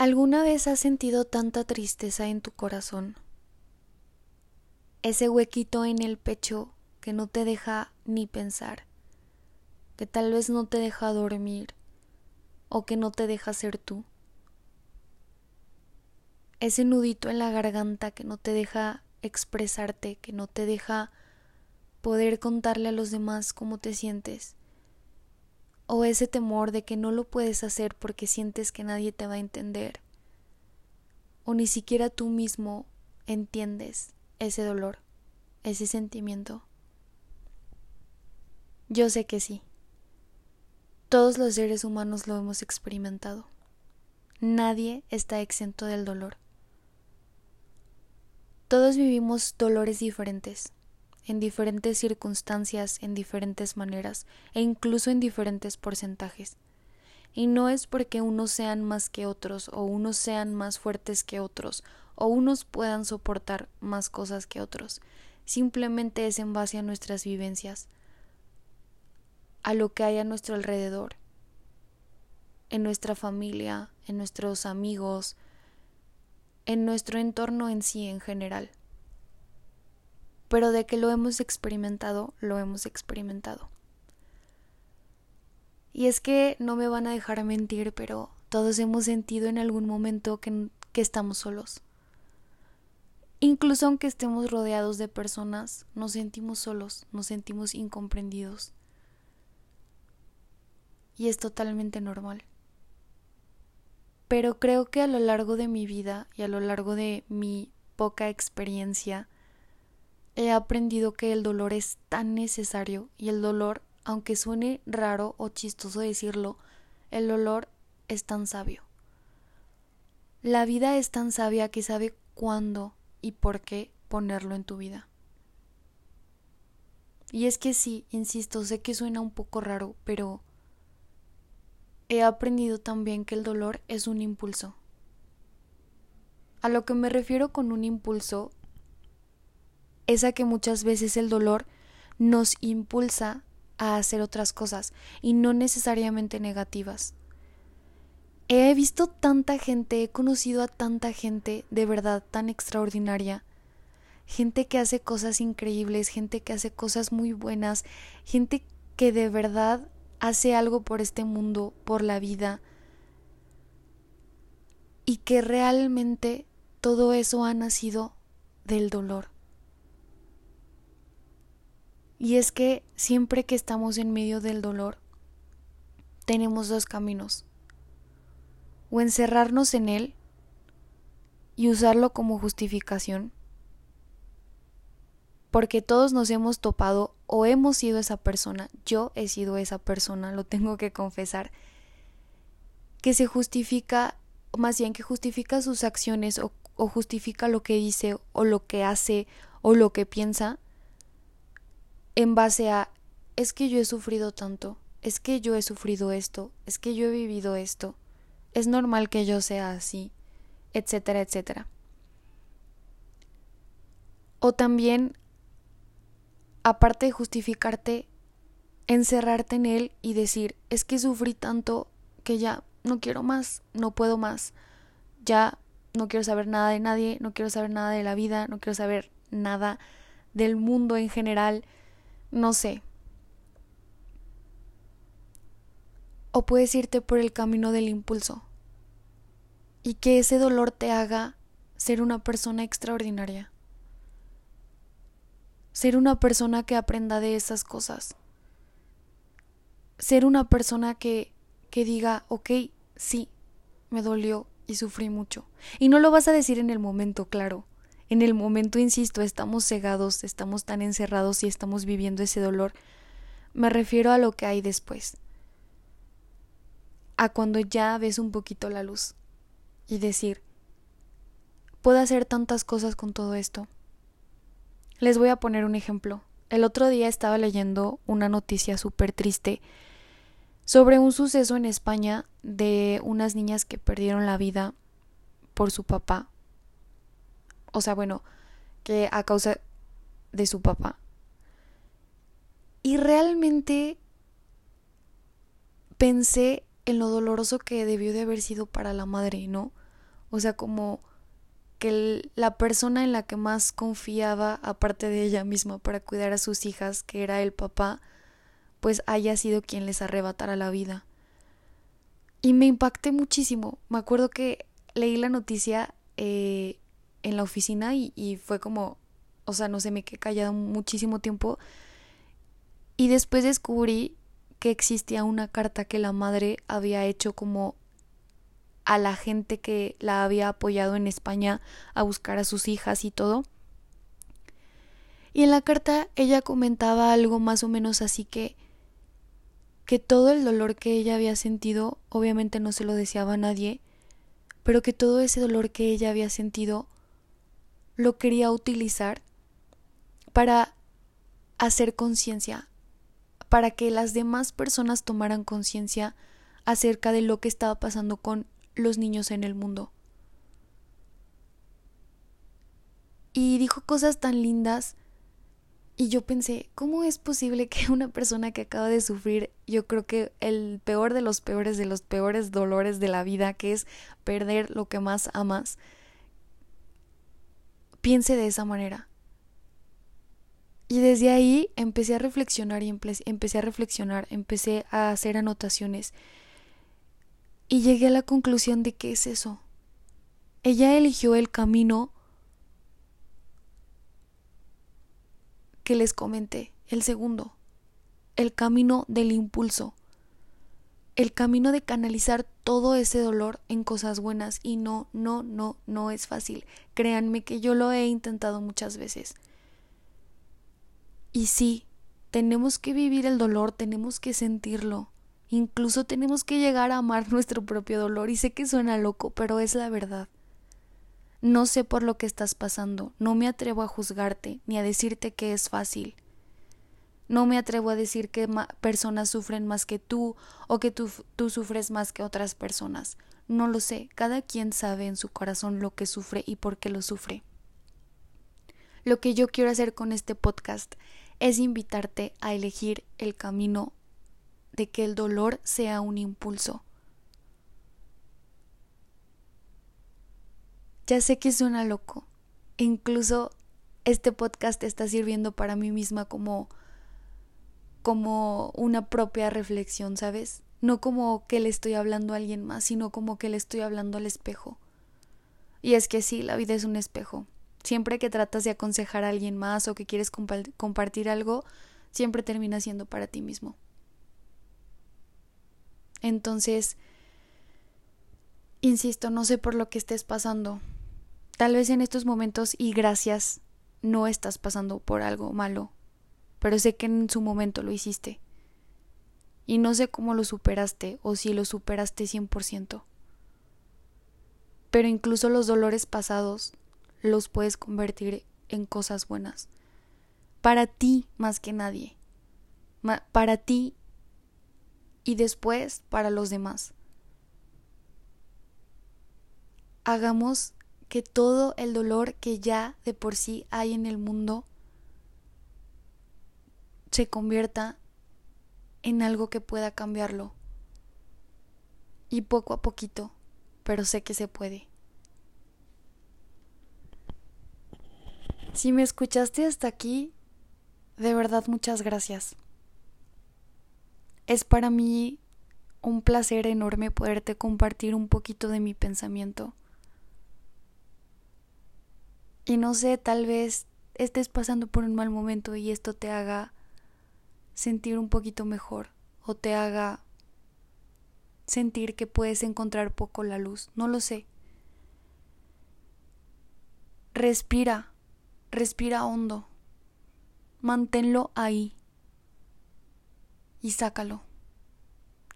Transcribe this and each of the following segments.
¿Alguna vez has sentido tanta tristeza en tu corazón? Ese huequito en el pecho que no te deja ni pensar, que tal vez no te deja dormir o que no te deja ser tú. Ese nudito en la garganta que no te deja expresarte, que no te deja poder contarle a los demás cómo te sientes o ese temor de que no lo puedes hacer porque sientes que nadie te va a entender, o ni siquiera tú mismo entiendes ese dolor, ese sentimiento. Yo sé que sí. Todos los seres humanos lo hemos experimentado. Nadie está exento del dolor. Todos vivimos dolores diferentes en diferentes circunstancias, en diferentes maneras e incluso en diferentes porcentajes. Y no es porque unos sean más que otros o unos sean más fuertes que otros o unos puedan soportar más cosas que otros. Simplemente es en base a nuestras vivencias, a lo que hay a nuestro alrededor, en nuestra familia, en nuestros amigos, en nuestro entorno en sí en general pero de que lo hemos experimentado, lo hemos experimentado. Y es que no me van a dejar mentir, pero todos hemos sentido en algún momento que, que estamos solos. Incluso aunque estemos rodeados de personas, nos sentimos solos, nos sentimos incomprendidos. Y es totalmente normal. Pero creo que a lo largo de mi vida y a lo largo de mi poca experiencia, he aprendido que el dolor es tan necesario y el dolor, aunque suene raro o chistoso decirlo, el dolor es tan sabio. La vida es tan sabia que sabe cuándo y por qué ponerlo en tu vida. Y es que sí, insisto, sé que suena un poco raro, pero he aprendido también que el dolor es un impulso. A lo que me refiero con un impulso es a que muchas veces el dolor nos impulsa a hacer otras cosas y no necesariamente negativas. He visto tanta gente, he conocido a tanta gente de verdad tan extraordinaria, gente que hace cosas increíbles, gente que hace cosas muy buenas, gente que de verdad hace algo por este mundo, por la vida, y que realmente todo eso ha nacido del dolor. Y es que siempre que estamos en medio del dolor, tenemos dos caminos. O encerrarnos en él y usarlo como justificación. Porque todos nos hemos topado o hemos sido esa persona, yo he sido esa persona, lo tengo que confesar, que se justifica, más bien que justifica sus acciones o, o justifica lo que dice o lo que hace o lo que piensa en base a es que yo he sufrido tanto, es que yo he sufrido esto, es que yo he vivido esto, es normal que yo sea así, etcétera, etcétera. O también, aparte de justificarte, encerrarte en él y decir, es que sufrí tanto que ya no quiero más, no puedo más, ya no quiero saber nada de nadie, no quiero saber nada de la vida, no quiero saber nada del mundo en general, no sé. O puedes irte por el camino del impulso y que ese dolor te haga ser una persona extraordinaria. Ser una persona que aprenda de esas cosas. Ser una persona que, que diga, ok, sí, me dolió y sufrí mucho. Y no lo vas a decir en el momento, claro. En el momento, insisto, estamos cegados, estamos tan encerrados y estamos viviendo ese dolor. Me refiero a lo que hay después. A cuando ya ves un poquito la luz y decir, puedo hacer tantas cosas con todo esto. Les voy a poner un ejemplo. El otro día estaba leyendo una noticia súper triste sobre un suceso en España de unas niñas que perdieron la vida por su papá o sea, bueno, que a causa de su papá. Y realmente pensé en lo doloroso que debió de haber sido para la madre, ¿no? O sea, como que la persona en la que más confiaba, aparte de ella misma, para cuidar a sus hijas, que era el papá, pues haya sido quien les arrebatara la vida. Y me impacté muchísimo. Me acuerdo que leí la noticia eh, en la oficina y, y, fue como, o sea, no sé, me quedé callado muchísimo tiempo. Y después descubrí que existía una carta que la madre había hecho como a la gente que la había apoyado en España a buscar a sus hijas y todo. Y en la carta ella comentaba algo más o menos así que que todo el dolor que ella había sentido, obviamente no se lo deseaba a nadie, pero que todo ese dolor que ella había sentido lo quería utilizar para hacer conciencia, para que las demás personas tomaran conciencia acerca de lo que estaba pasando con los niños en el mundo. Y dijo cosas tan lindas y yo pensé, ¿cómo es posible que una persona que acaba de sufrir, yo creo que el peor de los peores, de los peores dolores de la vida, que es perder lo que más amas, piense de esa manera? Y desde ahí empecé a reflexionar y empecé a reflexionar, empecé a hacer anotaciones. Y llegué a la conclusión de que es eso. Ella eligió el camino que les comenté, el segundo, el camino del impulso, el camino de canalizar todo ese dolor en cosas buenas y no, no, no, no es fácil. Créanme que yo lo he intentado muchas veces. Y sí, tenemos que vivir el dolor, tenemos que sentirlo. Incluso tenemos que llegar a amar nuestro propio dolor. Y sé que suena loco, pero es la verdad. No sé por lo que estás pasando, no me atrevo a juzgarte ni a decirte que es fácil. No me atrevo a decir que personas sufren más que tú o que tú, tú sufres más que otras personas. No lo sé, cada quien sabe en su corazón lo que sufre y por qué lo sufre. Lo que yo quiero hacer con este podcast es invitarte a elegir el camino de que el dolor sea un impulso Ya sé que suena loco. Incluso este podcast está sirviendo para mí misma como como una propia reflexión, ¿sabes? No como que le estoy hablando a alguien más, sino como que le estoy hablando al espejo. Y es que sí, la vida es un espejo. Siempre que tratas de aconsejar a alguien más o que quieres compartir algo, siempre termina siendo para ti mismo. Entonces, insisto, no sé por lo que estés pasando, Tal vez en estos momentos y gracias no estás pasando por algo malo, pero sé que en su momento lo hiciste. Y no sé cómo lo superaste o si lo superaste 100%. Pero incluso los dolores pasados los puedes convertir en cosas buenas. Para ti más que nadie. para ti y después para los demás. Hagamos que todo el dolor que ya de por sí hay en el mundo se convierta en algo que pueda cambiarlo. Y poco a poquito, pero sé que se puede. Si me escuchaste hasta aquí, de verdad muchas gracias. Es para mí un placer enorme poderte compartir un poquito de mi pensamiento y no sé, tal vez estés pasando por un mal momento y esto te haga sentir un poquito mejor o te haga sentir que puedes encontrar poco la luz, no lo sé. Respira, respira hondo, manténlo ahí y sácalo.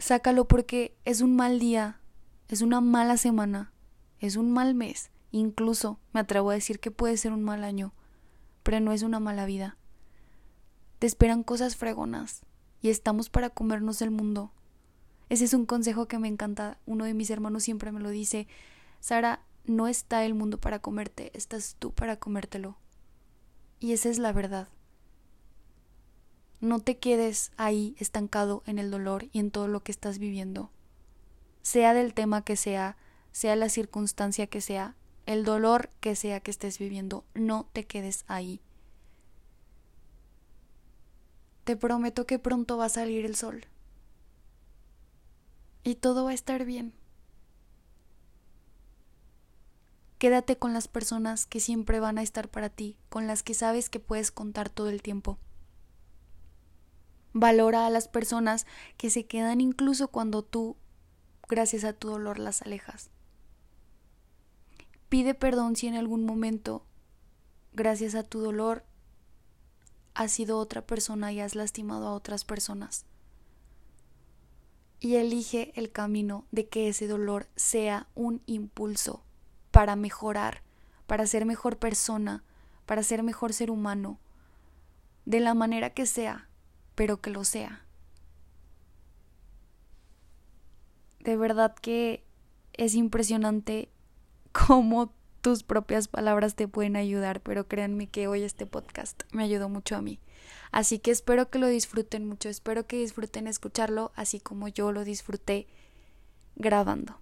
Sácalo porque es un mal día, es una mala semana, es un mal mes Incluso me atrevo a decir que puede ser un mal año, pero no es una mala vida. Te esperan cosas fregonas y estamos para comernos el mundo. Ese es un consejo que me encanta. Uno de mis hermanos siempre me lo dice. Sara, no está el mundo para comerte, estás tú para comértelo. Y esa es la verdad. No te quedes ahí estancado en el dolor y en todo lo que estás viviendo. Sea del tema que sea, sea la circunstancia que sea, el dolor que sea que estés viviendo, no te quedes ahí. Te prometo que pronto va a salir el sol. Y todo va a estar bien. Quédate con las personas que siempre van a estar para ti, con las que sabes que puedes contar todo el tiempo. Valora a las personas que se quedan incluso cuando tú, gracias a tu dolor, las alejas. Pide perdón si en algún momento, gracias a tu dolor, has sido otra persona y has lastimado a otras personas. Y elige el camino de que ese dolor sea un impulso para mejorar, para ser mejor persona, para ser mejor ser humano, de la manera que sea, pero que lo sea. De verdad que es impresionante cómo tus propias palabras te pueden ayudar, pero créanme que hoy este podcast me ayudó mucho a mí. Así que espero que lo disfruten mucho, espero que disfruten escucharlo, así como yo lo disfruté grabando.